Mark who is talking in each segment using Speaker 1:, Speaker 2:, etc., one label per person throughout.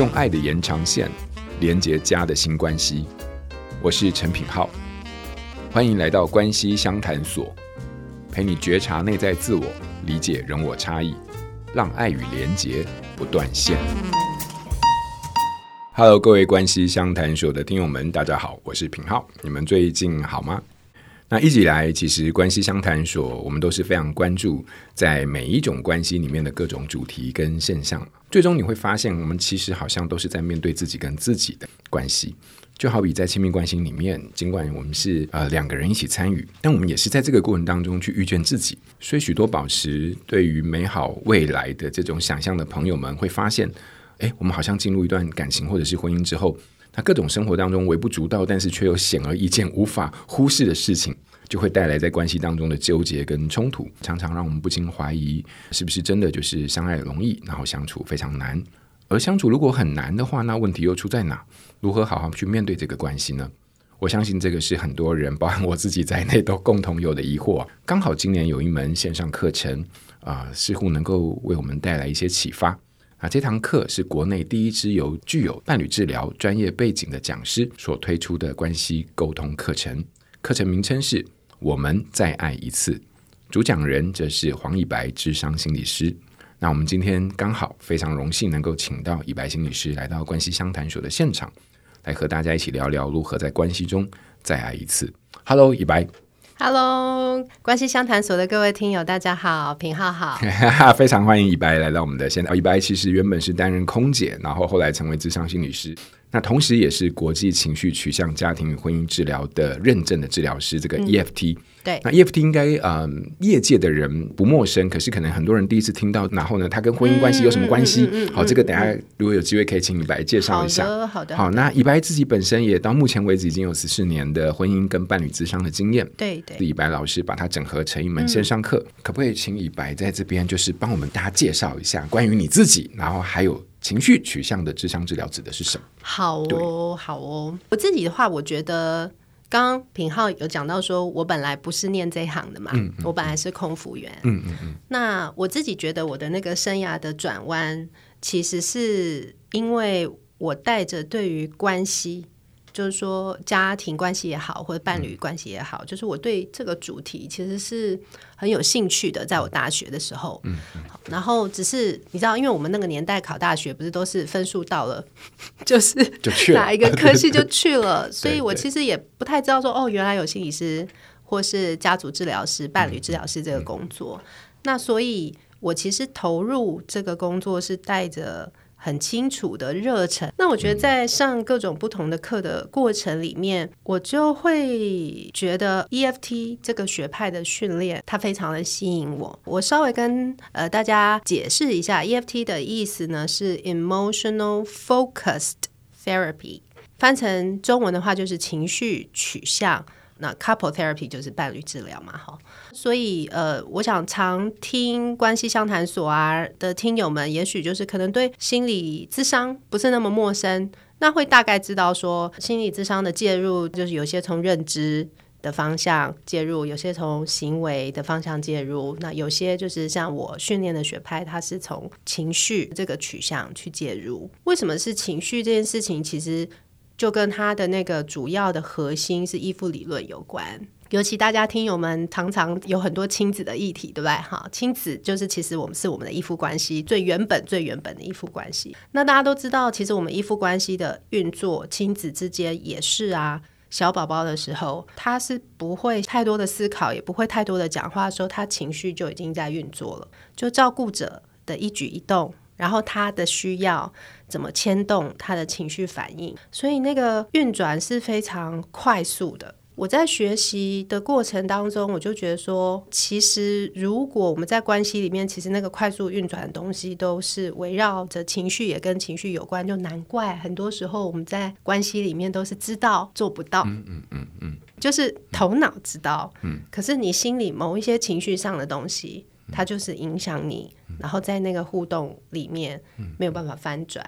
Speaker 1: 用爱的延长线连接家的新关系。我是陈品浩，欢迎来到关系相谈所，陪你觉察内在自我，理解人我差异，让爱与连结不断线。Hello，各位关系相谈所的听友们，大家好，我是品浩，你们最近好吗？那一直以来，其实关系相谈所，我们都是非常关注在每一种关系里面的各种主题跟现象。最终你会发现，我们其实好像都是在面对自己跟自己的关系。就好比在亲密关系里面，尽管我们是呃两个人一起参与，但我们也是在这个过程当中去遇见自己。所以，许多保持对于美好未来的这种想象的朋友们，会发现，诶，我们好像进入一段感情或者是婚姻之后。那各种生活当中微不足道，但是却又显而易见、无法忽视的事情，就会带来在关系当中的纠结跟冲突，常常让我们不禁怀疑，是不是真的就是相爱容易，然后相处非常难？而相处如果很难的话，那问题又出在哪？如何好好去面对这个关系呢？我相信这个是很多人，包含我自己在内，都共同有的疑惑。刚好今年有一门线上课程啊、似乎能够为我们带来一些启发。啊，这堂课是国内第一支由具有伴侣治疗专业背景的讲师所推出的关系沟通课程。课程名称是“我们再爱一次”，主讲人则是黄以白智商心理师。那我们今天刚好非常荣幸能够请到以白心理师来到关系相谈所的现场，来和大家一起聊聊如何在关系中再爱一次。Hello，以白。
Speaker 2: Hello，关系相谈所的各位听友，大家好，品浩好，
Speaker 1: 非常欢迎以白来到我们的现场。以白其实原本是担任空姐，然后后来成为智商心理师。那同时也是国际情绪取向家庭与婚姻治疗的认证的治疗师，这个 EFT。嗯、对，那 EFT 应该嗯，业界的人不陌生，可是可能很多人第一次听到。然后呢，它跟婚姻关系有什么关系？好，这个等下如果有机会可以请李白介绍一下。
Speaker 2: 好的，好的。
Speaker 1: 好，那李白自己本身也到目前为止已经有十四年的婚姻跟伴侣咨商的经验。
Speaker 2: 对对。
Speaker 1: 李白老师把它整合成一门线上课，嗯、可不可以请李白在这边就是帮我们大家介绍一下关于你自己，然后还有。情绪取向的智商治疗指的是什么？
Speaker 2: 好哦，好哦。我自己的话，我觉得刚刚品浩有讲到说，我本来不是念这一行的嘛，嗯嗯嗯、我本来是空服员。嗯嗯嗯。那我自己觉得我的那个生涯的转弯，其实是因为我带着对于关系。就是说，家庭关系也好，或者伴侣关系也好，嗯、就是我对这个主题其实是很有兴趣的。在我大学的时候，嗯，嗯然后只是你知道，因为我们那个年代考大学不是都是分数到了，就是哪一个科系 就去了，所以我其实也不太知道说，哦，原来有心理师或是家族治疗师、伴侣治疗师这个工作。嗯嗯、那所以，我其实投入这个工作是带着。很清楚的热忱。那我觉得在上各种不同的课的过程里面，嗯、我就会觉得 EFT 这个学派的训练，它非常的吸引我。我稍微跟呃大家解释一下，EFT 的意思呢是 Emotional Focused Therapy，翻成中文的话就是情绪取向。那 Couple Therapy 就是伴侣治疗嘛，哈。所以，呃，我想常听关系相谈所啊的听友们，也许就是可能对心理智商不是那么陌生，那会大概知道说，心理智商的介入，就是有些从认知的方向介入，有些从行为的方向介入，那有些就是像我训练的学派，它是从情绪这个取向去介入。为什么是情绪这件事情？其实就跟它的那个主要的核心是依附理论有关。尤其大家听友们常常有很多亲子的议题，对不对？哈，亲子就是其实我们是我们的依附关系最原本、最原本的依附关系。那大家都知道，其实我们依附关系的运作，亲子之间也是啊。小宝宝的时候，他是不会太多的思考，也不会太多的讲话的时候，他情绪就已经在运作了。就照顾者的一举一动，然后他的需要怎么牵动他的情绪反应，所以那个运转是非常快速的。我在学习的过程当中，我就觉得说，其实如果我们在关系里面，其实那个快速运转的东西都是围绕着情绪，也跟情绪有关，就难怪很多时候我们在关系里面都是知道做不到，嗯嗯嗯嗯。就是头脑知道，嗯，可是你心里某一些情绪上的东西，它就是影响你，然后在那个互动里面没有办法翻转。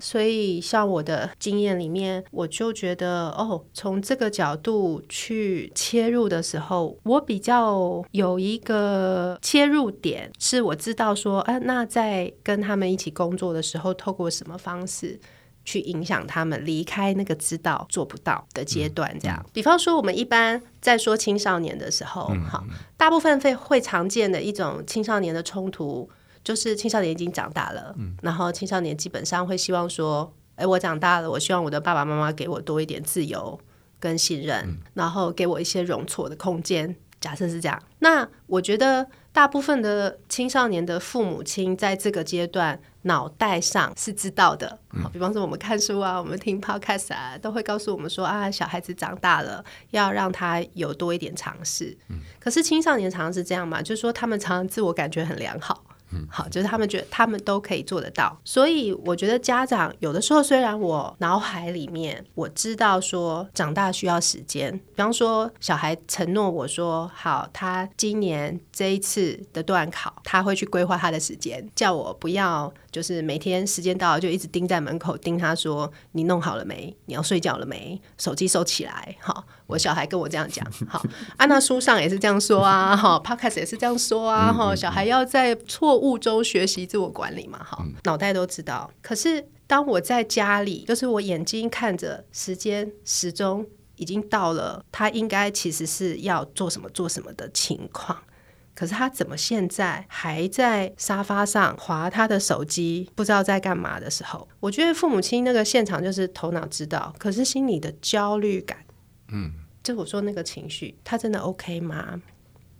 Speaker 2: 所以像我的经验里面，我就觉得哦，从这个角度去切入的时候，我比较有一个切入点，是我知道说，啊，那在跟他们一起工作的时候，透过什么方式。去影响他们离开那个知道做不到的阶段，这样。比方说，我们一般在说青少年的时候，好，大部分会会常见的一种青少年的冲突，就是青少年已经长大了，然后青少年基本上会希望说，哎，我长大了，我希望我的爸爸妈妈给我多一点自由跟信任，然后给我一些容错的空间。假设是这样，那我觉得大部分的青少年的父母亲在这个阶段脑袋上是知道的。好，比方说我们看书啊，我们听 podcast 啊，都会告诉我们说啊，小孩子长大了要让他有多一点尝试。可是青少年常常是这样嘛，就是说他们常常自我感觉很良好。好，就是他们觉得他们都可以做得到，所以我觉得家长有的时候，虽然我脑海里面我知道说长大需要时间，比方说小孩承诺我说好，他今年这一次的段考他会去规划他的时间，叫我不要就是每天时间到了就一直盯在门口盯他说你弄好了没？你要睡觉了没？手机收起来，好。我小孩跟我这样讲，好，啊，娜书上也是这样说啊，哈，Podcast 也是这样说啊，哈，小孩要在错误中学习自我管理嘛，哈，脑袋都知道。可是当我在家里，就是我眼睛看着时间时钟已经到了，他应该其实是要做什么做什么的情况，可是他怎么现在还在沙发上划他的手机，不知道在干嘛的时候，我觉得父母亲那个现场就是头脑知道，可是心里的焦虑感。嗯，就我说那个情绪，他真的 OK 吗？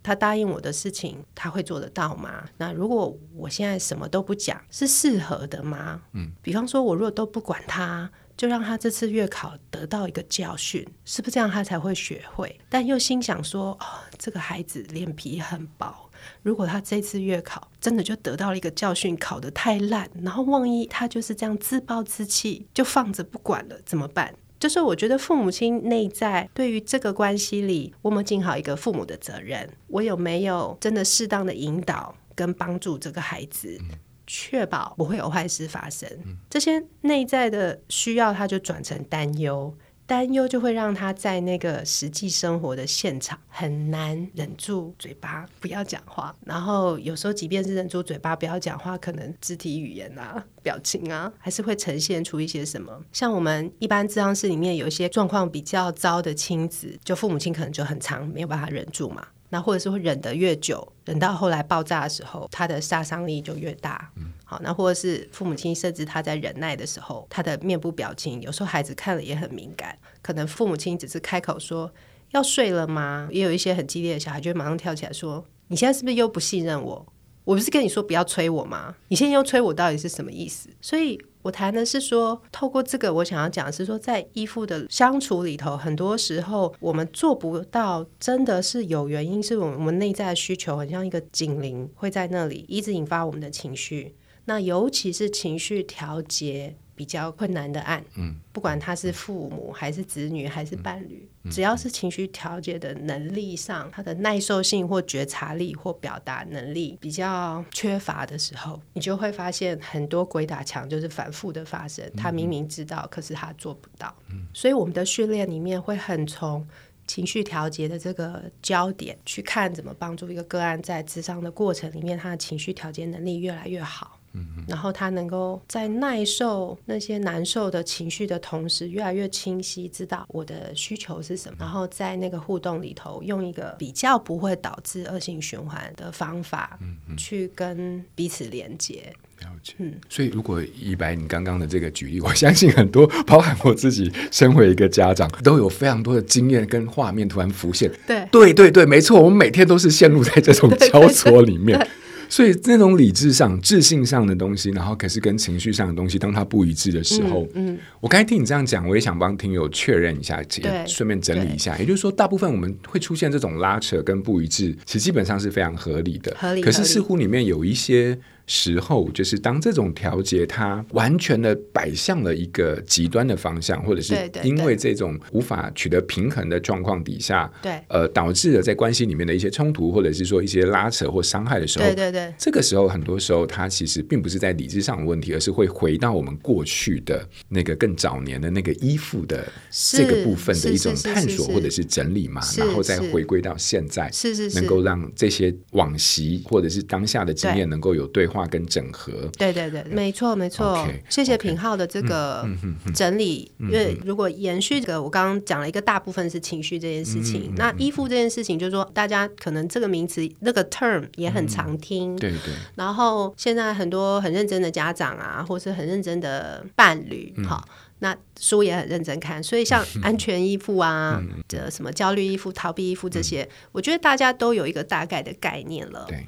Speaker 2: 他答应我的事情，他会做得到吗？那如果我现在什么都不讲，是适合的吗？嗯，比方说，我如果都不管他，就让他这次月考得到一个教训，是不是这样他才会学会？但又心想说，哦，这个孩子脸皮很薄，如果他这次月考真的就得到了一个教训，考得太烂，然后万一他就是这样自暴自弃，就放着不管了，怎么办？就是我觉得父母亲内在对于这个关系里，我们尽好一个父母的责任。我有没有真的适当的引导跟帮助这个孩子，确保不会有坏事发生？这些内在的需要，他就转成担忧。担忧就会让他在那个实际生活的现场很难忍住嘴巴不要讲话，然后有时候即便是忍住嘴巴不要讲话，可能肢体语言啊、表情啊，还是会呈现出一些什么。像我们一般咨商室里面有一些状况比较糟的亲子，就父母亲可能就很常没有办法忍住嘛。那或者是会忍得越久，忍到后来爆炸的时候，他的杀伤力就越大。嗯，好，那或者是父母亲甚至他在忍耐的时候，他的面部表情，有时候孩子看了也很敏感。可能父母亲只是开口说要睡了吗？也有一些很激烈的小孩，就会马上跳起来说：“你现在是不是又不信任我？我不是跟你说不要催我吗？你现在又催我，到底是什么意思？”所以。我谈的是说，透过这个，我想要讲的是说，在依附的相处里头，很多时候我们做不到，真的是有原因，是我们内在的需求，很像一个警铃会在那里一直引发我们的情绪，那尤其是情绪调节。比较困难的案，嗯，不管他是父母还是子女还是伴侣，嗯，只要是情绪调节的能力上，他的耐受性或觉察力或表达能力比较缺乏的时候，你就会发现很多鬼打墙就是反复的发生。他明明知道，可是他做不到。嗯，所以我们的训练里面会很从情绪调节的这个焦点去看，怎么帮助一个个案在智商的过程里面，他的情绪调节能力越来越好。然后他能够在耐受那些难受的情绪的同时，越来越清晰知道我的需求是什么。然后在那个互动里头，用一个比较不会导致恶性循环的方法，去跟彼此连接。
Speaker 1: 了解。嗯，所以如果以白你刚刚的这个举例，我相信很多，包含我自己，身为一个家长，都有非常多的经验跟画面突然浮现。
Speaker 2: 对，
Speaker 1: 对，对，对，没错，我们每天都是陷入在这种 交错里面。所以那种理智上、智性上的东西，然后可是跟情绪上的东西，当它不一致的时候，嗯，嗯，我刚才听你这样讲，我也想帮听友确认一下，也顺便整理一下。也就是说，大部分我们会出现这种拉扯跟不一致，其实基本上是非常合理的。合理。可是似乎里面有一些时候，就是当这种调节它完全的摆向了一个极端的方向，或者是因为这种无法取得平衡的状况底下，
Speaker 2: 对，
Speaker 1: 呃，导致了在关系里面的一些冲突，或者是说一些拉扯或伤害的时候，
Speaker 2: 对对对，
Speaker 1: 这个时候很多时候它其实并不是在理智上的问题，而是会回到我们过去的那个更早年的那个依附的这个部分的一种探索或者是整理嘛，然后再回归到现在，
Speaker 2: 是是是，
Speaker 1: 能够让这些往昔或者是当下的经验能够有对话跟整合。
Speaker 2: 对对对，没错没错。Okay, 谢谢品浩的这个整理，因为如果延续这个，我刚刚讲了一个大部分是情绪这件事情，嗯、那依附这件事情，就是说大家可能这个名词那个 term 也很常听，
Speaker 1: 嗯、对对。
Speaker 2: 然后现在很多很认真的家长啊，或是很认真的伴侣，好、嗯，那书也很认真看，所以像安全依附啊，这、嗯、什么焦虑依附、逃避依附这些、嗯，我觉得大家都有一个大概的概念了。
Speaker 1: 对。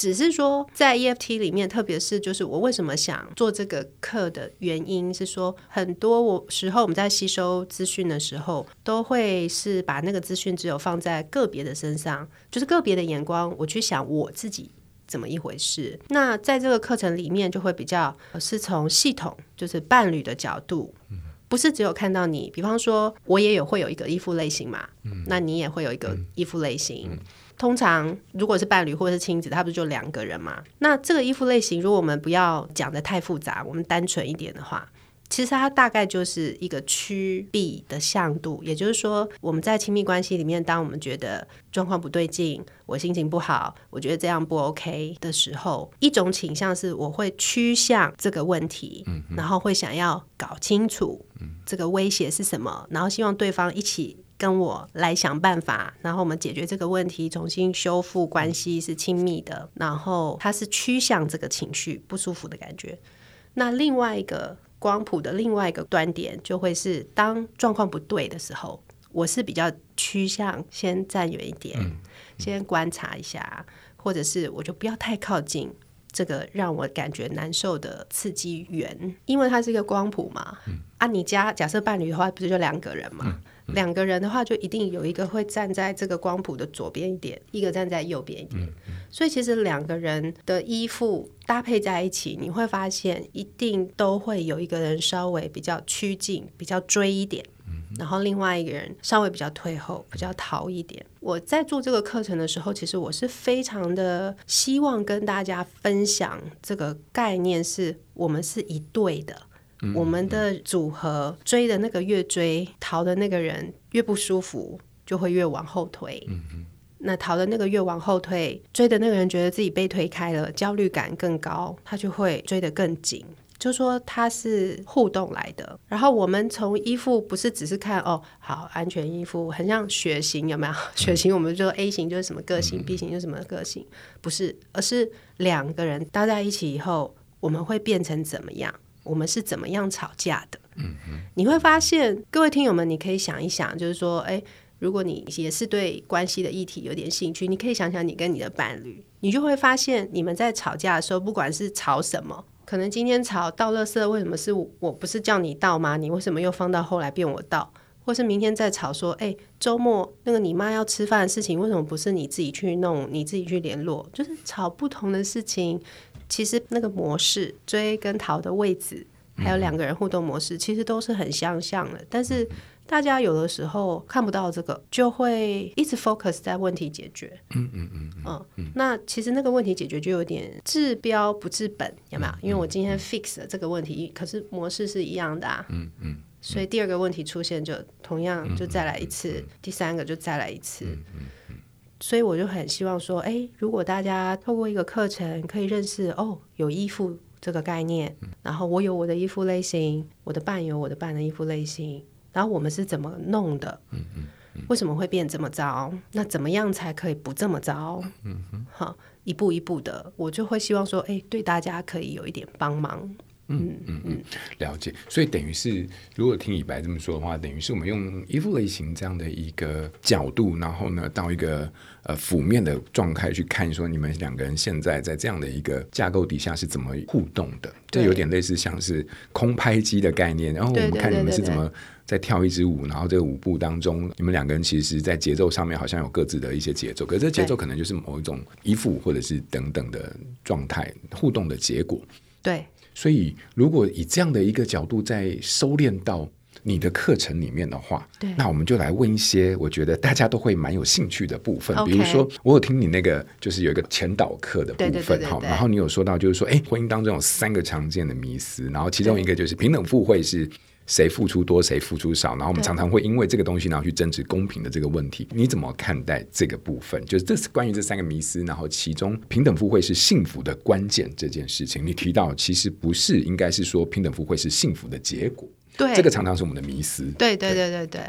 Speaker 2: 只是说，在 EFT 里面，特别是就是我为什么想做这个课的原因是说，很多我时候我们在吸收资讯的时候，都会是把那个资讯只有放在个别的身上，就是个别的眼光，我去想我自己怎么一回事。那在这个课程里面，就会比较是从系统，就是伴侣的角度，不是只有看到你。比方说，我也有会有一个依附类型嘛，那你也会有一个依附类型。通常如果是伴侣或者是亲子，他不是就两个人嘛？那这个衣服类型，如果我们不要讲的太复杂，我们单纯一点的话，其实它大概就是一个趋避的向度。也就是说，我们在亲密关系里面，当我们觉得状况不对劲，我心情不好，我觉得这样不 OK 的时候，一种倾向是我会趋向这个问题，然后会想要搞清楚这个威胁是什么，然后希望对方一起。跟我来想办法，然后我们解决这个问题，重新修复关系是亲密的，然后它是趋向这个情绪不舒服的感觉。那另外一个光谱的另外一个端点，就会是当状况不对的时候，我是比较趋向先站远一点，先观察一下，或者是我就不要太靠近这个让我感觉难受的刺激源，因为它是一个光谱嘛。嗯、啊，你家假设伴侣的话，不是就两个人嘛？嗯两个人的话，就一定有一个会站在这个光谱的左边一点，一个站在右边一点。所以其实两个人的衣服搭配在一起，你会发现一定都会有一个人稍微比较趋近、比较追一点，嗯，然后另外一个人稍微比较退后、比较逃一点。我在做这个课程的时候，其实我是非常的希望跟大家分享这个概念，是我们是一对的。我们的组合追的那个越追，逃的那个人越不舒服，就会越往后退。那逃的那个越往后退，追的那个人觉得自己被推开了，焦虑感更高，他就会追得更紧。就说他是互动来的。然后我们从衣服不是只是看哦，好安全衣服，很像血型有没有？血型我们就说 A 型就是什么个性，B 型就是什么个性，不是，而是两个人搭在一起以后，我们会变成怎么样？我们是怎么样吵架的？你会发现，各位听友们，你可以想一想，就是说，哎，如果你也是对关系的议题有点兴趣，你可以想想你跟你的伴侣，你就会发现，你们在吵架的时候，不管是吵什么，可能今天吵倒垃圾，为什么是我？我不是叫你倒吗？你为什么又放到后来变我倒？或是明天再吵说，哎，周末那个你妈要吃饭的事情，为什么不是你自己去弄，你自己去联络？就是吵不同的事情。其实那个模式追跟逃的位置，还有两个人互动模式，其实都是很相像的。但是大家有的时候看不到这个，就会一直 focus 在问题解决。嗯嗯嗯嗯，嗯。那其实那个问题解决就有点治标不治本，有没有？因为我今天 fix 了这个问题，可是模式是一样的啊。嗯嗯。所以第二个问题出现，就同样就再来一次，第三个就再来一次。所以我就很希望说，哎，如果大家透过一个课程可以认识哦，有依附这个概念，然后我有我的依附类型，我的伴有我的伴的依附类型，然后我们是怎么弄的？为什么会变这么糟？那怎么样才可以不这么糟？好，一步一步的，我就会希望说，哎，对大家可以有一点帮忙。
Speaker 1: 嗯嗯嗯，了解。所以等于是，如果听李白这么说的话，等于是我们用依附类型这样的一个角度，然后呢，到一个呃负面的状态去看，说你们两个人现在在这样的一个架构底下是怎么互动的？这有点类似像是空拍机的概念。然后我们看你们是怎么在跳一支舞，然后这个舞步当中，你们两个人其实，在节奏上面好像有各自的一些节奏，可是这节奏可能就是某一种依附或者是等等的状态互动的结果。
Speaker 2: 对。
Speaker 1: 所以，如果以这样的一个角度在收敛到你的课程里面的话，
Speaker 2: 对，
Speaker 1: 那我们就来问一些我觉得大家都会蛮有兴趣的部分。比如说，我有听你那个就是有一个前导课的部分，哈，然后你有说到就是说，哎，婚姻当中有三个常见的迷思，然后其中一个就是平等互惠是。谁付出多，谁付出少，然后我们常常会因为这个东西，然后去争执公平的这个问题。你怎么看待这个部分？就是这是关于这三个迷思，然后其中平等互惠是幸福的关键这件事情，你提到其实不是，应该是说平等互惠是幸福的结果。对，这个常常是我们的迷思。
Speaker 2: 对对对对对，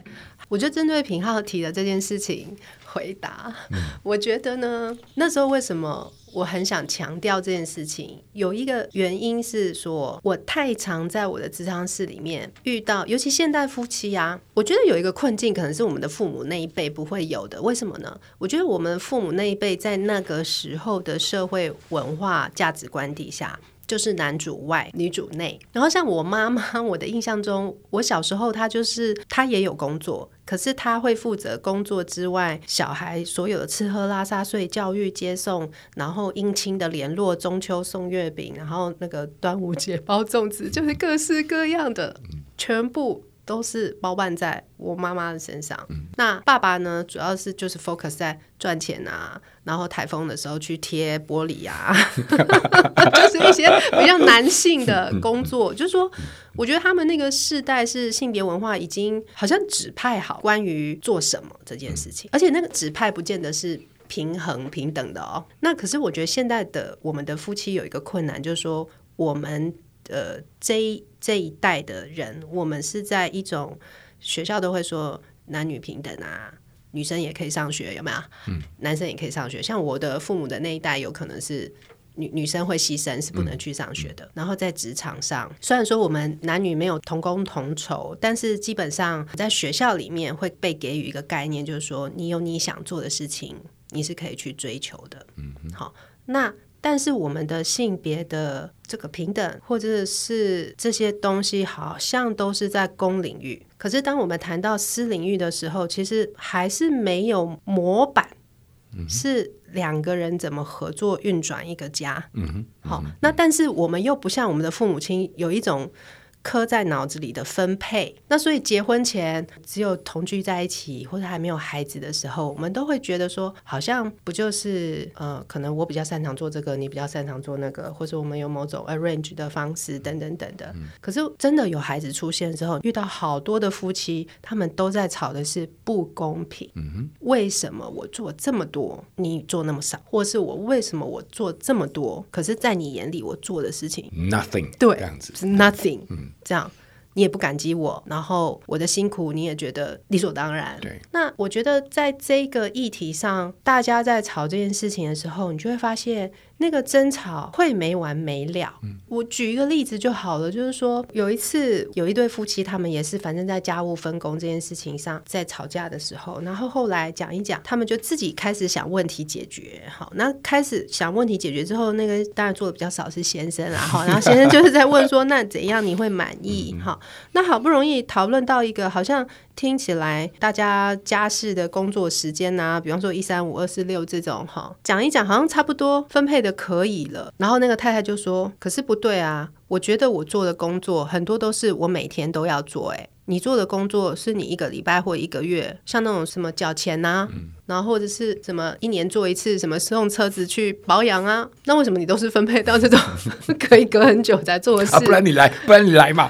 Speaker 2: 我觉得针对平浩提的这件事情回答。嗯，我觉得呢，那时候为什么？我很想强调这件事情，有一个原因是说，我太常在我的咨商室里面遇到，尤其现代夫妻啊，我觉得有一个困境，可能是我们的父母那一辈不会有的。为什么呢？我觉得我们父母那一辈在那个时候的社会文化价值观底下。就是男主外女主内，然后像我妈妈，我的印象中，我小时候她就是她也有工作，可是她会负责工作之外，小孩所有的吃喝拉撒睡、教育接送，然后姻亲的联络、中秋送月饼，然后那个端午节 包粽子，就是各式各样的，全部。都是包办在我妈妈的身上。嗯。那爸爸呢？主要是就是 focus 在赚钱啊，然后台风的时候去贴玻璃啊，就是一些比较男性的工作。就是说，我觉得他们那个世代是性别文化已经好像指派好关于做什么这件事情，而且那个指派不见得是平衡平等的哦。那可是我觉得现在的我们的夫妻有一个困难，就是说我们。呃，这一这一代的人，我们是在一种学校都会说男女平等啊，女生也可以上学，有没有？嗯，男生也可以上学。像我的父母的那一代，有可能是女女生会牺牲，是不能去上学的。嗯，然后在职场上，虽然说我们男女没有同工同酬，但是基本上在学校里面会被给予一个概念，就是说你有你想做的事情，你是可以去追求的。嗯，好，那。但是我们的性别的这个平等，或者是这些东西，好像都是在公领域。可是当我们谈到私领域的时候，其实还是没有模板，是两个人怎么合作运转一个家。嗯哼，好，那但是我们又不像我们的父母亲有一种。刻在脑子里的分配，那所以结婚前只有同居在一起，或者还没有孩子的时候，我们都会觉得说，好像不就是呃，可能我比较擅长做这个，你比较擅长做那个，或者我们有某种 arrange 的方式等等等等。嗯。可是真的有孩子出现之后，遇到好多的夫妻，他们都在吵的是不公平。为什么我做这么多，你做那么少？或是我为什么我做这么多，可是在你眼里我做的事情
Speaker 1: nothing，
Speaker 2: 对，
Speaker 1: 这样子
Speaker 2: nothing。嗯。这样你也不感激我，然后我的辛苦你也觉得理所当然。
Speaker 1: 对，
Speaker 2: 那我觉得在这个议题上，大家在吵这件事情的时候，你就会发现。那个争吵会没完没了。嗯。我举一个例子就好了，就是说有一次有一对夫妻，他们也是反正在家务分工这件事情上在吵架的时候，然后后来讲一讲，他们就自己开始想问题解决。好，那开始想问题解决之后，那个当然做的比较少是先生啦。好，然后先生就是在问说，那怎样你会满意？好，那好不容易讨论到一个好像。听起来，大家家事的工作时间呐、比方说一三五二四六这种哈，讲一讲好像差不多分配的可以了。然后那个太太就说：“可是不对啊，我觉得我做的工作很多都是我每天都要做，诶，你做的工作是你一个礼拜或一个月，像那种什么缴钱呐、啊，嗯、然后或者是什么一年做一次什么送车子去保养啊，那为什么你都是分配到这种 可以隔很久才做的事？啊、
Speaker 1: 不然你来，不然你来嘛。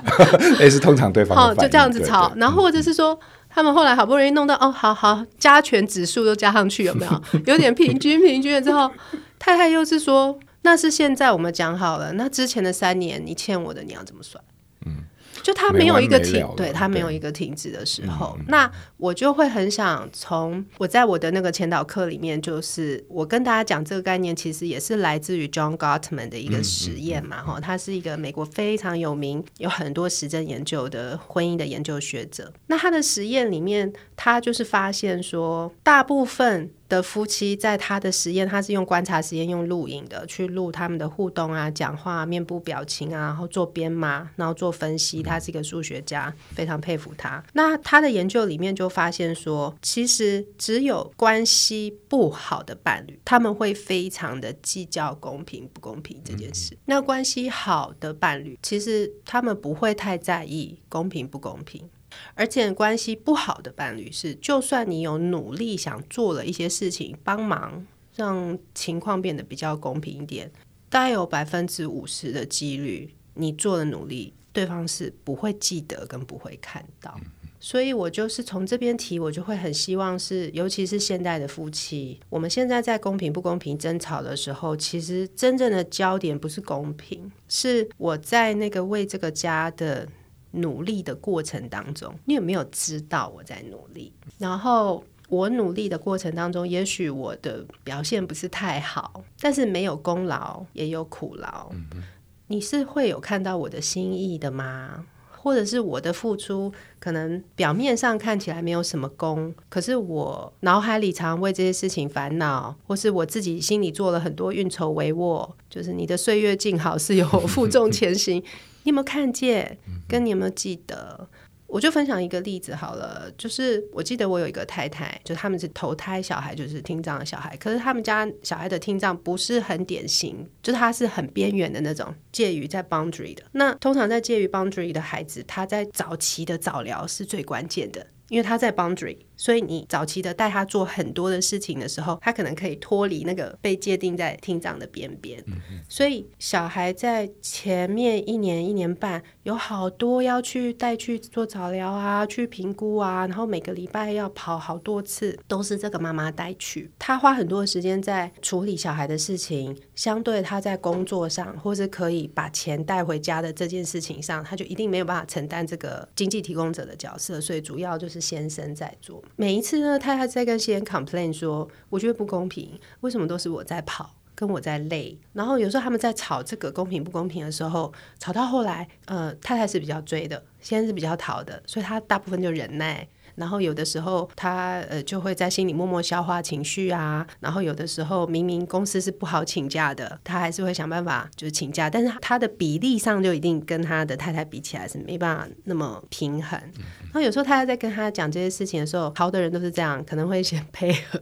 Speaker 1: 也是通常对方
Speaker 2: 好就这样子吵，然后或者是说。嗯”他们后来好不容易弄到哦，好好加权指数都加上去，有没有？有点平均平均了之后，太太又是说，那是现在我们讲好了，那之前的三年你欠我的你要怎么算？嗯，就他没有一个停，
Speaker 1: 对，
Speaker 2: 对他没有一个停止的时候，那我就会很想从我在我的那个前导课里面，就是我跟大家讲这个概念，其实也是来自于 John Gottman 的一个实验嘛，哈，他是一个美国非常有名、有很多实证研究的婚姻的研究学者。那他的实验里面，他就是发现说，大部分的夫妻在他的实验，他是用观察实验，用录影的去录他们的互动啊、讲话、面部表情啊，然后做编码，然后做分析。他是一个数学家，非常佩服他。那他的研究里面就发现说，其实只有关系不好的伴侣，他们会非常的计较公平不公平这件事。那关系好的伴侣，其实他们不会太在意公平不公平。而且关系不好的伴侣是，就算你有努力想做了一些事情，帮忙让情况变得比较公平一点，大概有百分之五十的几率，你做的努力，对方是不会记得跟不会看到。所以我就是从这边提，我就会很希望是，尤其是现代的夫妻，我们现在在公平不公平争吵的时候，其实真正的焦点不是公平，是我在那个为这个家的。努力的过程当中，你有没有知道我在努力？然后我努力的过程当中，也许我的表现不是太好，但是没有功劳也有苦劳。嗯。你是会有看到我的心意的吗？或者是我的付出可能表面上看起来没有什么功，可是我脑海里常为这些事情烦恼，或是我自己心里做了很多运筹帷幄，就是你的岁月静好是有负重前行。你有没有看见？跟你有没有记得？我就分享一个例子好了，就是我记得我有一个太太，就他们是头胎小孩，就是听障的小孩，可是他们家小孩的听障不是很典型，就是他是很边缘的那种，介于在 boundary 的。那通常在介于 boundary 的孩子，他在早期的早疗是最关键的，因为他在 boundary。所以你早期的带他做很多的事情的时候，他可能可以脱离那个被界定在厅长的边边。嗯嗯。所以小孩在前面一年一年半有好多要去带去做早疗啊，去评估啊，然后每个礼拜要跑好多次，都是这个妈妈带去。他花很多的时间在处理小孩的事情，相对他在工作上或是可以把钱带回家的这件事情上，他就一定没有办法承担这个经济提供者的角色，所以主要就是先生在做。每一次呢，太太在跟先生 complain 说，我觉得不公平，为什么都是我在跑，跟我在累？然后有时候他们在吵这个公平不公平的时候，吵到后来，呃，太太是比较追的，先生是比较逃的，所以他大部分就忍耐。然后有的时候他呃就会在心里默默消化情绪啊，然后有的时候明明公司是不好请假的，他还是会想办法就是请假，但是他的比例上就一定跟他的太太比起来是没办法那么平衡。然后有时候太太在跟他讲这些事情的时候，好的人都是这样，可能会先配合，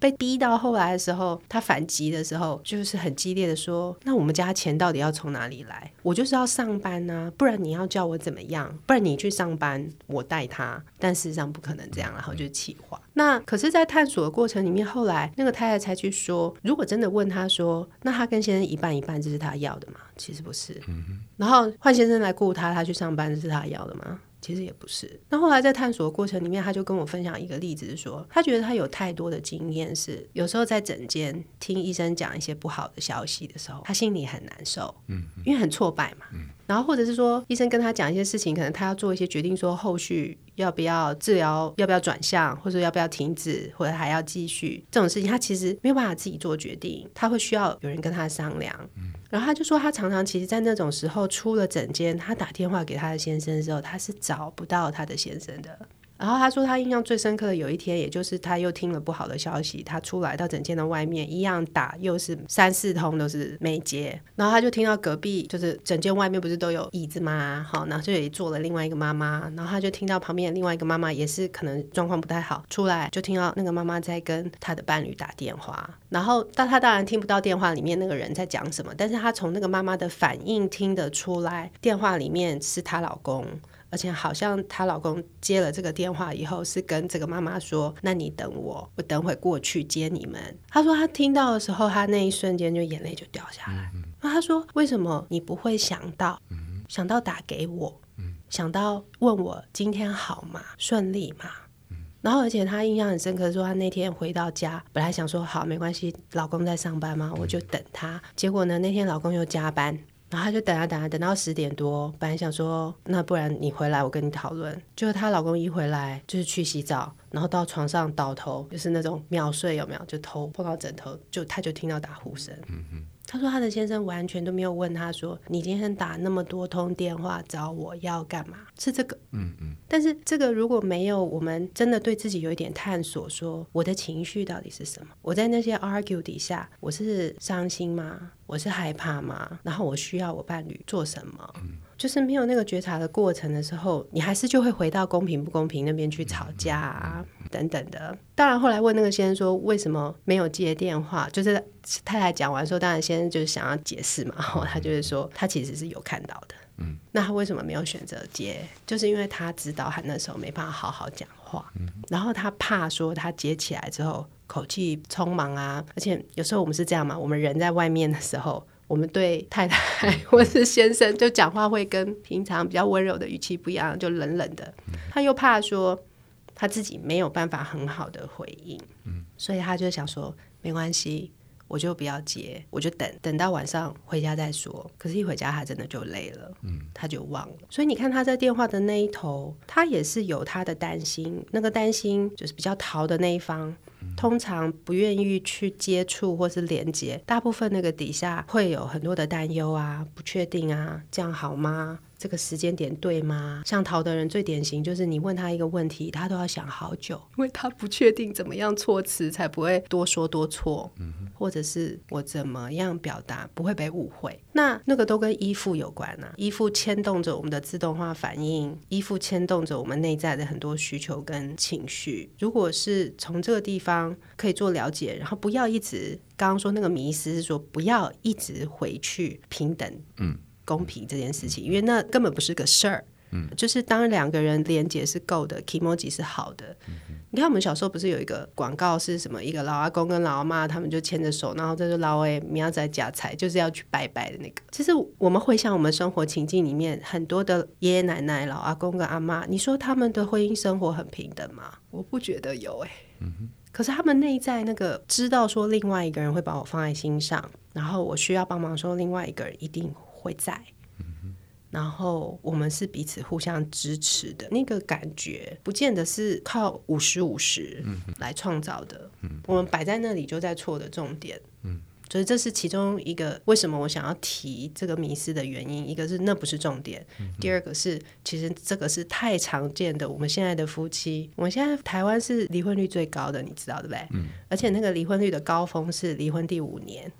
Speaker 2: 被逼到后来的时候，他反击的时候就是很激烈的说：“那我们家钱到底要从哪里来？我就是要上班呢、啊，不然你要叫我怎么样？不然你去上班，我带他。”但事实上不可能这样，然后就气话。那可是，在探索的过程里面，后来那个太太才去说，如果真的问他说，那他跟先生一半一半，这是他要的吗？其实不是。嗯、然后换先生来雇他，他去上班，这是他要的吗？其实也不是。那后来在探索的过程里面，他就跟我分享一个例子，是说他觉得他有太多的经验，是有时候在诊间听医生讲一些不好的消息的时候，他心里很难受，嗯，因为很挫败嘛，嗯。然后或者是说，医生跟他讲一些事情，可能他要做一些决定，说后续要不要治疗，要不要转向，或者要不要停止，或者还要继续这种事情，他其实没有办法自己做决定，他会需要有人跟他商量。嗯。然后他就说，他常常其实，在那种时候出了诊间，他打电话给他的先生的时候，他是找不到他的先生的。然后他说，他印象最深刻的有一天，也就是他又听了不好的消息，他出来到整间的外面，一样打，又是三四通都是没接。然后他就听到隔壁，就是整间外面不是都有椅子吗？好，然后这里坐了另外一个妈妈，然后他就听到旁边另外一个妈妈也是可能状况不太好，出来就听到那个妈妈在跟他的伴侣打电话。然后但他当然听不到电话里面那个人在讲什么，但是他从那个妈妈的反应听得出来，电话里面是她老公。而且好像她老公接了这个电话以后，是跟这个妈妈说：“那你等我，我等会过去接你们。”她说她听到的时候，她那一瞬间就眼泪就掉下来。那她说：“为什么你不会想到，想到打给我，想到问我今天好吗？顺利吗？”然后而且她印象很深刻，说她那天回到家，本来想说好没关系，老公在上班嘛，我就等他。结果呢，那天老公又加班。然后她就等啊等啊，等到十点多，本来想说那不然你回来我跟你讨论。就她老公一回来就是去洗澡，然后到床上倒头，就是那种秒睡有没有？就头碰到枕头，就她就听到打呼声。嗯她说她的先生完全都没有问他说，你今天打那么多通电话找我要干嘛？是这个，嗯嗯。但是这个如果没有我们真的对自己有一点探索，说我的情绪到底是什么？我在那些 argue 底下，我是伤心吗？我是害怕吗？然后我需要我伴侣做什么？嗯就是没有那个觉察的过程的时候，你还是就会回到公平不公平那边去吵架啊等等的。当然后来问那个先生说为什么没有接电话，就是太太讲完说，当然先生就是想要解释嘛，然后他就是说他其实是有看到的。嗯，那他为什么没有选择接？就是因为他知道他那时候没办法好好讲话，嗯然后他怕说他接起来之后口气匆忙啊，而且有时候我们是这样嘛，我们人在外面的时候。我们对太太 或是先生就讲话会跟平常比较温柔的语气不一样，就冷冷的。他又怕说他自己没有办法很好的回应，所以他就想说没关系，我就不要接，我就等等到晚上回家再说。可是，一回家他真的就累了，他就忘了。所以你看他在电话的那一头，他也是有他的担心，那个担心就是比较逃的那一方。通常不愿意去接触或是连接，大部分那个底下会有很多的担忧啊，不确定啊，这样好吗？这个时间点对吗？像逃的人最典型就是你问他一个问题，他都要想好久，因为他不确定怎么样措辞才不会多说多错，嗯、或者是我怎么样表达不会被误会。那那个都跟依附有关啊，依附牵动着我们的自动化反应，依附牵动着我们内在的很多需求跟情绪。如果是从这个地方可以做了解，然后不要一直刚刚说那个迷思是说不要一直回去平等，嗯。公平这件事情，因为那根本不是个事儿。嗯，就是当两个人连接是够的，kimoji 是好的。嗯、你看我们小时候不是有一个广告是什么？一个老阿公跟老阿妈他们就牵着手，然后这就老诶苗仔夹菜，就是要去拜拜的那个。其实我们回想我们生活情境里面很多的爷爷奶奶、老阿公跟阿妈，你说他们的婚姻生活很平等吗？我不觉得有诶。嗯、哼可是他们内在那个知道说另外一个人会把我放在心上，然后我需要帮忙说另外一个人一定。会在，然后我们是彼此互相支持的那个感觉，不见得是靠五十五十来创造的。我们摆在那里就在错的重点，所以这是其中一个为什么我想要提这个迷失的原因。一个是那不是重点，第二个是其实这个是太常见的。我们现在的夫妻，我们现在台湾是离婚率最高的，你知道对不对？而且那个离婚率的高峰是离婚第五年。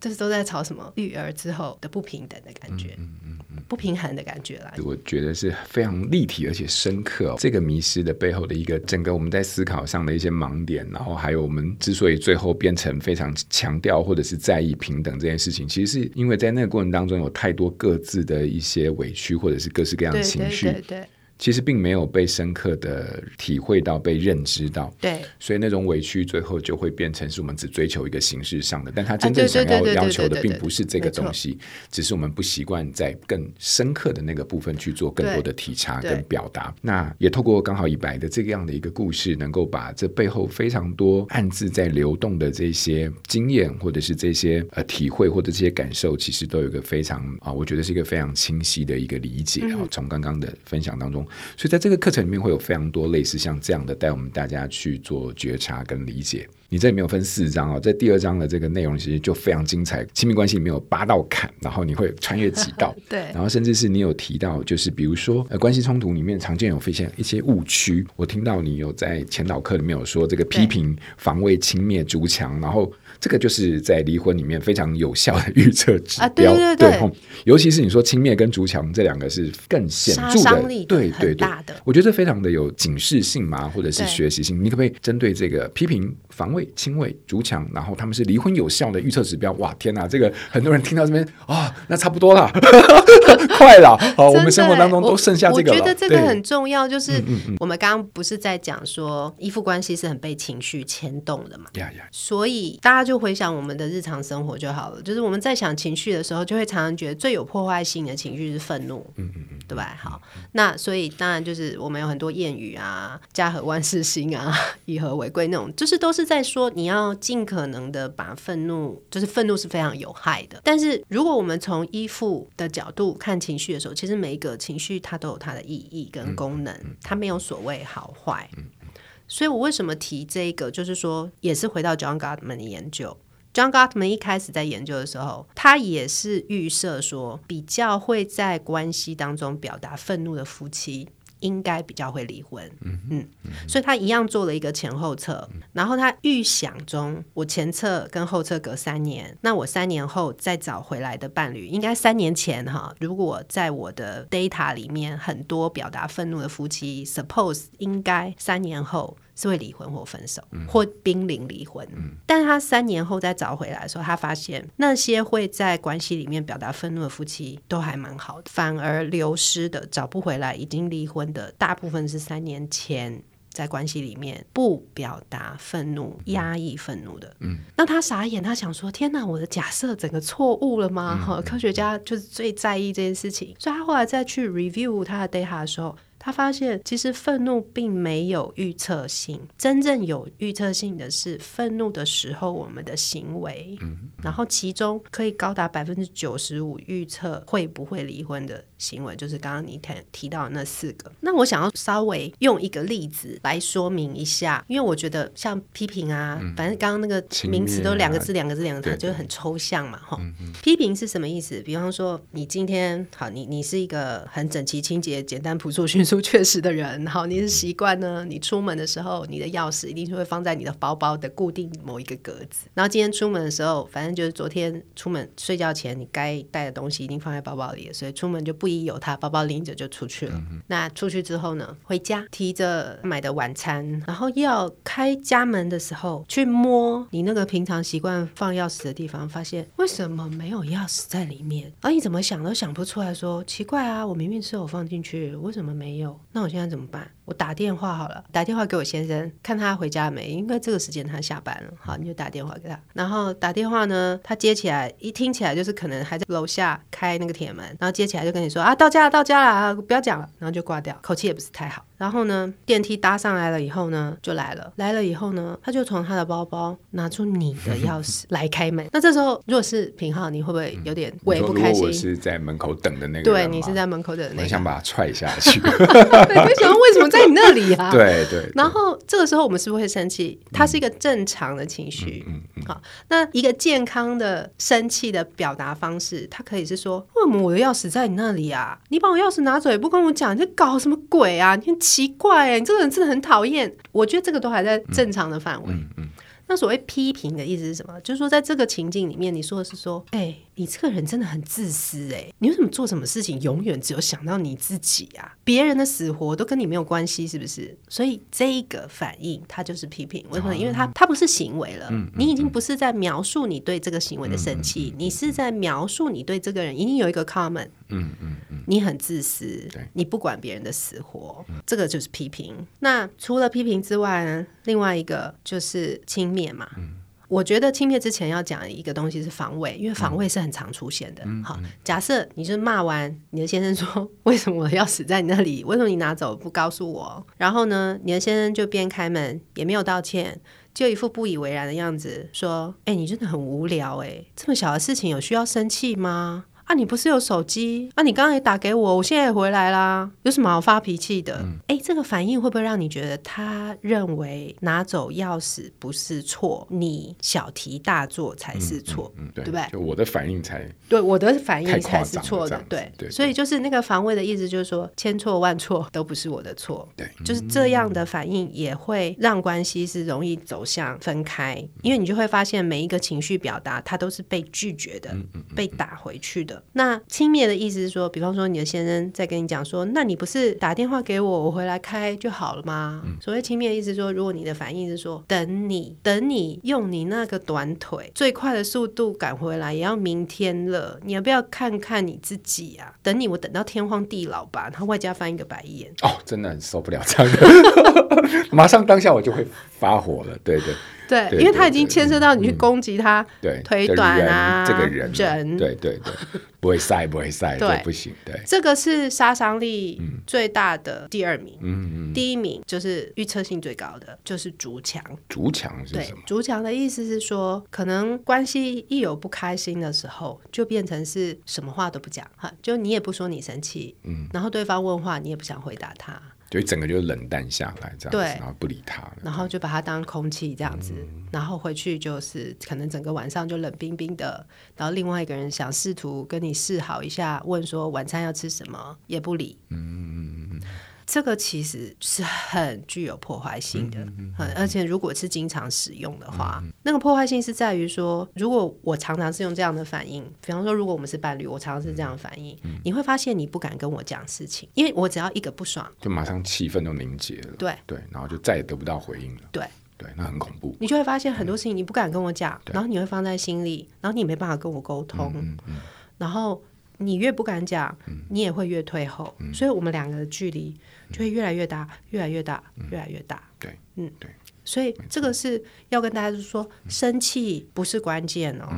Speaker 2: 这是都在吵什么育儿之后的不平等的感觉，嗯嗯嗯、不平衡的感觉啦。
Speaker 1: 我觉得是非常立体而且深刻哦。这个迷失的背后的一个整个我们在思考上的一些盲点，然后还有我们之所以最后变成非常强调或者是在意平等这件事情，其实是因为在那个过程当中有太多各自的一些委屈或者是各式各样的情绪。对对对对。其实并没有被深刻的体会到、被认知到，
Speaker 2: 对，
Speaker 1: 所以那种委屈最后就会变成是我们只追求一个形式上的，但他真正想要要求的并不是这个东西，只是我们不习惯在更深刻的那个部分去做更多的体察跟表达。那也透过刚好以白的这个样的一个故事，能够把这背后非常多暗自在流动的这些经验，或者是这些呃体会或者这些感受，其实都有一个非常啊，我觉得是一个非常清晰的一个理解。然后从刚刚的分享当中。所以在这个课程里面会有非常多类似像这样的带我们大家去做觉察跟理解。你这里面有分四章哦，在第二章的这个内容其实就非常精彩。亲密关系里面有八道坎，然后你会穿越几道，
Speaker 2: 对，
Speaker 1: 然后甚至是你有提到，就是比如说呃关系冲突里面常见有发现一些误区。我听到你有在前导课里面有说这个批评、防卫、轻蔑、筑墙，然后。这个就是在离婚里面非常有效的预测指标，啊、对对对，对，尤其是你说轻蔑跟筑墙这两个是更显著的，对对对，我觉得非常的有警示性嘛，或者是学习性。你可不可以针对这个批评、防卫、亲卫、筑墙，然后他们是离婚有效的预测指标？哇，天哪，这个很多人听到这边啊、哦，那差不多了，快了，好，我们生活当中都剩下这个了。
Speaker 2: 我觉得这个很重要，就是我们刚刚不是在讲说依附关系是很被情绪牵动的嘛？呀呀，所以大家。就回想我们的日常生活就好了。就是我们在想情绪的时候，就会常常觉得最有破坏性的情绪是愤怒。嗯嗯嗯，对吧？好，那所以当然就是我们有很多谚语啊，“家和万事兴啊，以和为贵”那种，就是都是在说你要尽可能的把愤怒，就是愤怒是非常有害的。但是如果我们从依附的角度看情绪的时候，其实每一个情绪它都有它的意义跟功能，它没有所谓好坏。所以我为什么提这个，就是说也是回到 John Gottman 的研究。John Gottman 一开始在研究的时候，他也是预设说，比较会在关系当中表达愤怒的夫妻，应该比较会离婚。嗯嗯，所以他一样做了一个前后测，然后他预想中，我前测跟后测隔三年，那我三年后再找回来的伴侣，应该三年前哈，如果在我的 data 里面很多表达愤怒的夫妻，suppose 应该三年后。是会离婚或分手，或濒临离婚。嗯、但是他三年后再找回来的时候，他发现那些会在关系里面表达愤怒的夫妻都还蛮好的，反而流失的找不回来已经离婚的大部分是三年前在关系里面不表达愤怒、压抑愤怒的。嗯，那他傻眼，他想说：天哪，我的假设整个错误了吗？哈、嗯，科学家就是最在意这件事情，所以他后来再去 review 他的 data 的时候。他发现，其实愤怒并没有预测性，真正有预测性的是愤怒的时候我们的行为，嗯嗯、然后其中可以高达百分之九十五预测会不会离婚的行为，就是刚刚你提提到的那四个。那我想要稍微用一个例子来说明一下，因为我觉得像批评啊，嗯、反正刚刚那个名词都两个字、两个字、两个字，就是很抽象嘛，哈。批评是什么意思？比方说，你今天好，你你是一个很整齐、清洁、简单、朴素、迅速。确实的人，好，你是习惯呢？你出门的时候，你的钥匙一定是会放在你的包包的固定某一个格子。然后今天出门的时候，反正就是昨天出门睡觉前，你该带的东西一定放在包包里，所以出门就不宜有它，包包拎着就出去了。嗯、那出去之后呢，回家提着买的晚餐，然后要开家门的时候，去摸你那个平常习惯放钥匙的地方，发现为什么没有钥匙在里面？而你怎么想都想不出来说，奇怪啊，我明明是有放进去，为什么没有？那我现在怎么办？我打电话好了，打电话给我先生，看他回家没？应该这个时间他下班了。好，你就打电话给他。然后打电话呢，他接起来，一听起来就是可能还在楼下开那个铁门，然后接起来就跟你说啊，到家了，到家了，不要讲了，然后就挂掉，口气也不是太好。然后呢，电梯搭上来了以后呢，就来了，来了以后呢，他就从他的包包拿出你的钥匙 来开门。那这时候如果是平浩，你会不会有点我也不开心？
Speaker 1: 我是在门口等的那个，
Speaker 2: 对，你是在门口等的那个，
Speaker 1: 我想把他踹下去。
Speaker 2: 对，就想为什么在你那里啊？
Speaker 1: 对对。然
Speaker 2: 后这个时候我们是不是会生气？它是一个正常的情绪。嗯嗯。好，那一个健康的生气的表达方式，它可以是说：为什么我的钥匙在你那里啊？你把我钥匙拿走也不跟我讲，你在搞什么鬼啊？你很奇怪，你这个人真的很讨厌。我觉得这个都还在正常的范围。嗯嗯。那所谓批评的意思是什么？就是说在这个情境里面，你说的是说，哎。你这个人真的很自私哎！你为什么做什么事情永远只有想到你自己啊？别人的死活都跟你没有关系，是不是？所以这个反应它就是批评，为什么？因为它它不是行为了，你已经不是在描述你对这个行为的生气，你是在描述你对这个人一定有一个 common，嗯嗯嗯，你很自私，你不管别人的死活，这个就是批评。那除了批评之外呢，另外一个就是轻蔑嘛。我觉得轻蔑之前要讲一个东西是防卫，因为防卫是很常出现的。嗯、好，假设你是骂完你的先生说：“为什么我要死在你那里？为什么你拿走不告诉我？”然后呢，你的先生就边开门也没有道歉，就一副不以为然的样子说：“哎，你真的很无聊哎，这么小的事情有需要生气吗？”啊，你不是有手机？啊，你刚刚也打给我，我现在也回来啦，有什么好发脾气的？哎、嗯，这个反应会不会让你觉得他认为拿走钥匙不是错，你小题大做才是错，嗯对，对不对？
Speaker 1: 就我的反应才
Speaker 2: 对，我的反应才是错的，对对。对，所以就是那个防卫的意思，就是说千错万错都不是我的错，对，就是这样的反应也会让关系是容易走向分开，因为你就会发现每一个情绪表达，它都是被拒绝的，被打回去的。那轻蔑的意思是说，比方说你的先生在跟你讲说，那你不是打电话给我，我回来开就好了吗？嗯、所谓轻蔑的意思是说，如果你的反应是说，等你等你用你那个短腿最快的速度赶回来，也要明天了，你要不要看看你自己啊？等你，我等到天荒地老吧。然后外加翻一个白眼，
Speaker 1: 哦，真的很受不了这样的，马上当下我就会发火了，对对。
Speaker 2: 对，因为他已经牵涉到你去攻击他，
Speaker 1: 对
Speaker 2: 腿短啊，
Speaker 1: 这个人，
Speaker 2: 人，
Speaker 1: 对对对，不会晒，不会晒，对，不行，对，
Speaker 2: 这个是杀伤力最大的第二名，嗯嗯，第一名就是预测性最高的，就是竹墙。
Speaker 1: 竹墙是什么？
Speaker 2: 竹墙的意思是说，可能关系一有不开心的时候，就变成是什么话都不讲，哈，就你也不说你生气，嗯，然后对方问话，你也不想回答他。
Speaker 1: 就整个就冷淡下来，这样子，对，然后不理他，
Speaker 2: 然后就把他当空气这样子，嗯、然后回去就是可能整个晚上就冷冰冰的，然后另外一个人想试图跟你示好一下，问说晚餐要吃什么，也不理，嗯。这个其实是很具有破坏性的，嗯而且如果是经常使用的话，那个破坏性是在于说，如果我常常是用这样的反应，比方说，如果我们是伴侣，我常常是这样的反应，嗯、你会发现你不敢跟我讲事情，因为我只要一个不爽，
Speaker 1: 就马上气氛就凝结了，对对，然后就再也得不到回应了，
Speaker 2: 对。
Speaker 1: 对，那很恐怖。
Speaker 2: 你就会发现很多事情你不敢跟我讲，嗯、然后你会放在心里，然后你没办法跟我沟通，嗯嗯嗯、然后你越不敢讲，你也会越退后，嗯、所以我们两个的距离。就会越来越大，越来越大，越来越大。对，嗯，对。所以这个是要跟大家说，生气不是关键哦，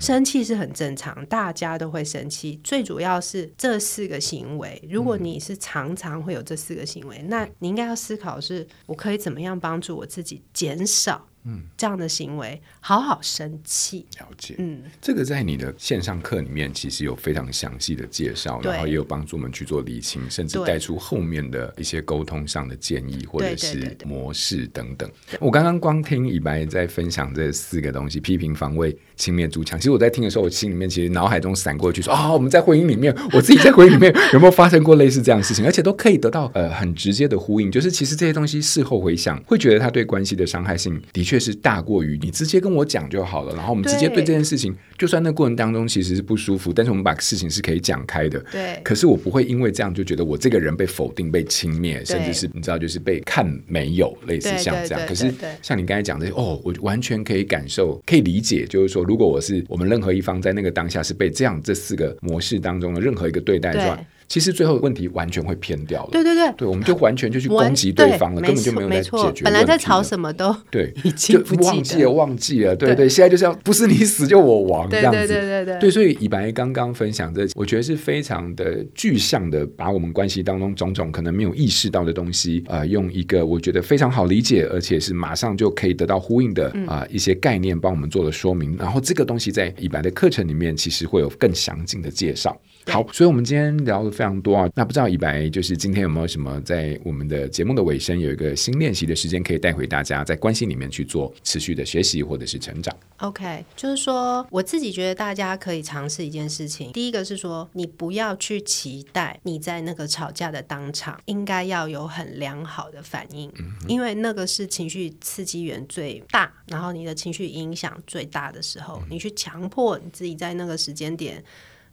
Speaker 2: 生气是很正常，大家都会生气。最主要是这四个行为，如果你是常常会有这四个行为，那你应该要思考是，我可以怎么样帮助我自己减少。嗯，这样的行为，好好生气。
Speaker 1: 了解，嗯，这个在你的线上课里面其实有非常详细的介绍，然后也有帮助我们去做理清，甚至带出后面的一些沟通上的建议或者是模式等等。我刚刚光听以白在分享这四个东西：批评、防卫、轻蔑、筑墙。其实我在听的时候，我心里面其实脑海中闪过去说：啊，我们在婚姻里面，我自己在婚姻里面 有没有发生过类似这样的事情？而且都可以得到呃很直接的呼应，就是其实这些东西事后回想，会觉得它对关系的伤害性的确。是大过于你直接跟我讲就好了，然后我们直接对这件事情，就算那过程当中其实是不舒服，但是我们把事情是可以讲开的。对，可是我不会因为这样就觉得我这个人被否定、被轻蔑，甚至是你知道，就是被看没有，类似像这样。可是像你刚才讲的，哦，我完全可以感受、可以理解，就是说，如果我是我们任何一方在那个当下是被这样这四个模式当中的任何一个对待状。其实最后问题完全会偏掉了。对对对，对，我们就完全就去攻击对方了，根本就没有在解决。
Speaker 2: 本来在吵什么都对，已经
Speaker 1: 忘记了，忘记了。对对，现在就是要不是你死就我亡这样子。对对对对对。所以以白刚刚分享这，我觉得是非常的具象的，把我们关系当中种种可能没有意识到的东西，呃，用一个我觉得非常好理解，而且是马上就可以得到呼应的啊一些概念，帮我们做了说明。然后这个东西在以白的课程里面，其实会有更详尽的介绍。好，所以我们今天聊的非常多啊。那不知道以白就是今天有没有什么在我们的节目的尾声有一个新练习的时间，可以带回大家在关系里面去做持续的学习或者是成长。
Speaker 2: OK，就是说我自己觉得大家可以尝试一件事情。第一个是说，你不要去期待你在那个吵架的当场应该要有很良好的反应，嗯、因为那个是情绪刺激源最大，然后你的情绪影响最大的时候，嗯、你去强迫你自己在那个时间点。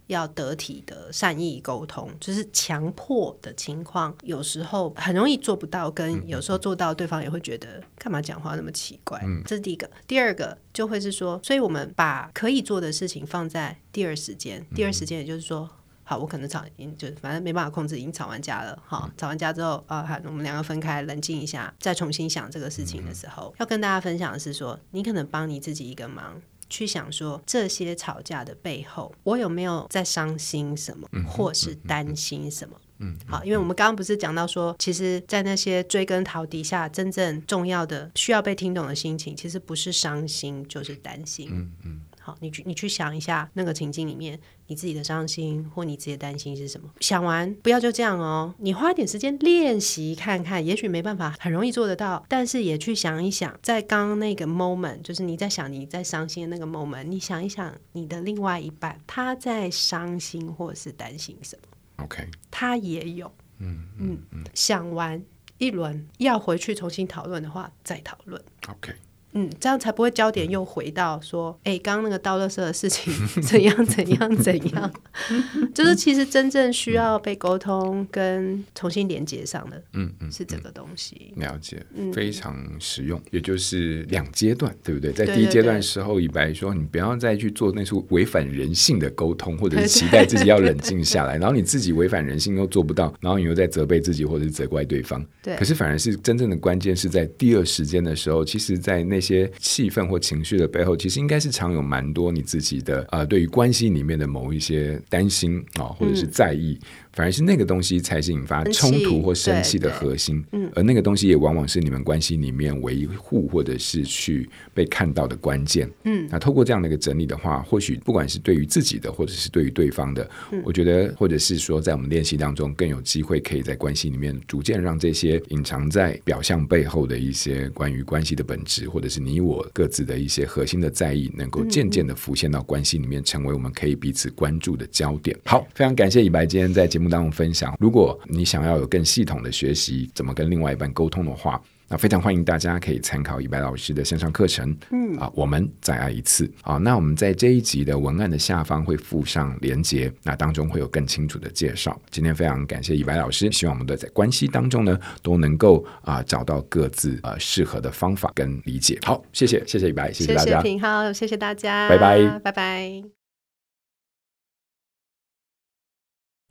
Speaker 2: 要得体的善意沟通，就是强迫的情况，有时候很容易做不到，跟有时候做到，对方也会觉得干嘛讲话那么奇怪。嗯，这是第一个。第二个就会是说，所以我们把可以做的事情放在第二时间。第二时间也就是说，好，我可能吵，已经就反正没办法控制，已经吵完架了。好，吵完架之后啊，好，我们两个分开，冷静一下，再重新想这个事情的时候，要跟大家分享的是说，你可能帮你自己一个忙。去想说这些吵架的背后，我有没有在伤心什么，或是担心什么？嗯，好，因为我们刚刚不是讲到说，其实，在那些追根逃底下，真正重要的需要被听懂的心情，其实不是伤心，就是担心。嗯嗯。你去，你去想一下那个情境里面，你自己的伤心或你自己的担心是什么？想完不要就这样哦，你花点时间练习看看，也许没办法很容易做得到，但是也去想一想，在刚刚那个 moment，就是你在想你在伤心的那个 moment，你想一想你的另外一半他在伤心或是担心什么？OK，他也有，嗯嗯嗯，想完一轮要回去重新讨论的话，再讨论。OK。嗯，这样才不会焦点又回到说，哎，刚刚那个倒垃圾的事情怎样怎样怎样，就是其实真正需要被沟通跟重新连接上的，嗯嗯，是这个东西。了解，非常实用，也就是两阶段，对不对？在第一阶段的时候，以白说，你不要再去做那种违反人性的沟通，或者是期待自己要冷静下来，然后你自己违反人性又做不到，然后你又在责备自己或者是责怪对方。对，可是反而是真正的关键是在第二时间的时候，其实，在那。
Speaker 1: 那些气氛或情绪的背后，其实应该是常有蛮多你自己的呃，对于关系里面的某一些担心啊、哦，或者是在意。嗯反而是那个东西才是引发冲突或生气的核心，嗯，而那个东西也往往是你们关系里面维护或者是去被看到的关键，嗯，那透过这样的一个整理的话，或许不管是对于自己的，或者是对于对方的，嗯，我觉得或者是说在我们练习当中更有机会可以在关系里面逐渐让这些隐藏在表象背后的一些关于关系的本质，或者是你我各自的一些核心的在意，能够渐渐的浮现到关系里面，成为我们可以彼此关注的焦点。好，非常感谢以白今天在节目当中分享。如果你想要有更系统的学习怎么跟另外一半沟通的话，那非常欢迎大家可以参考以白老师的线上课程。嗯啊，我们再爱一次啊。那我们在这一集的文案的下方会附上连接，那当中会有更清楚的介绍。今天非常感谢以白老师，希望我们的在关系当中呢都能够啊找到各自呃适合的方法跟理解。好，谢谢谢谢以白，谢谢大家，
Speaker 2: 谢谢品皓，谢谢大家，
Speaker 1: 拜拜
Speaker 2: 拜拜。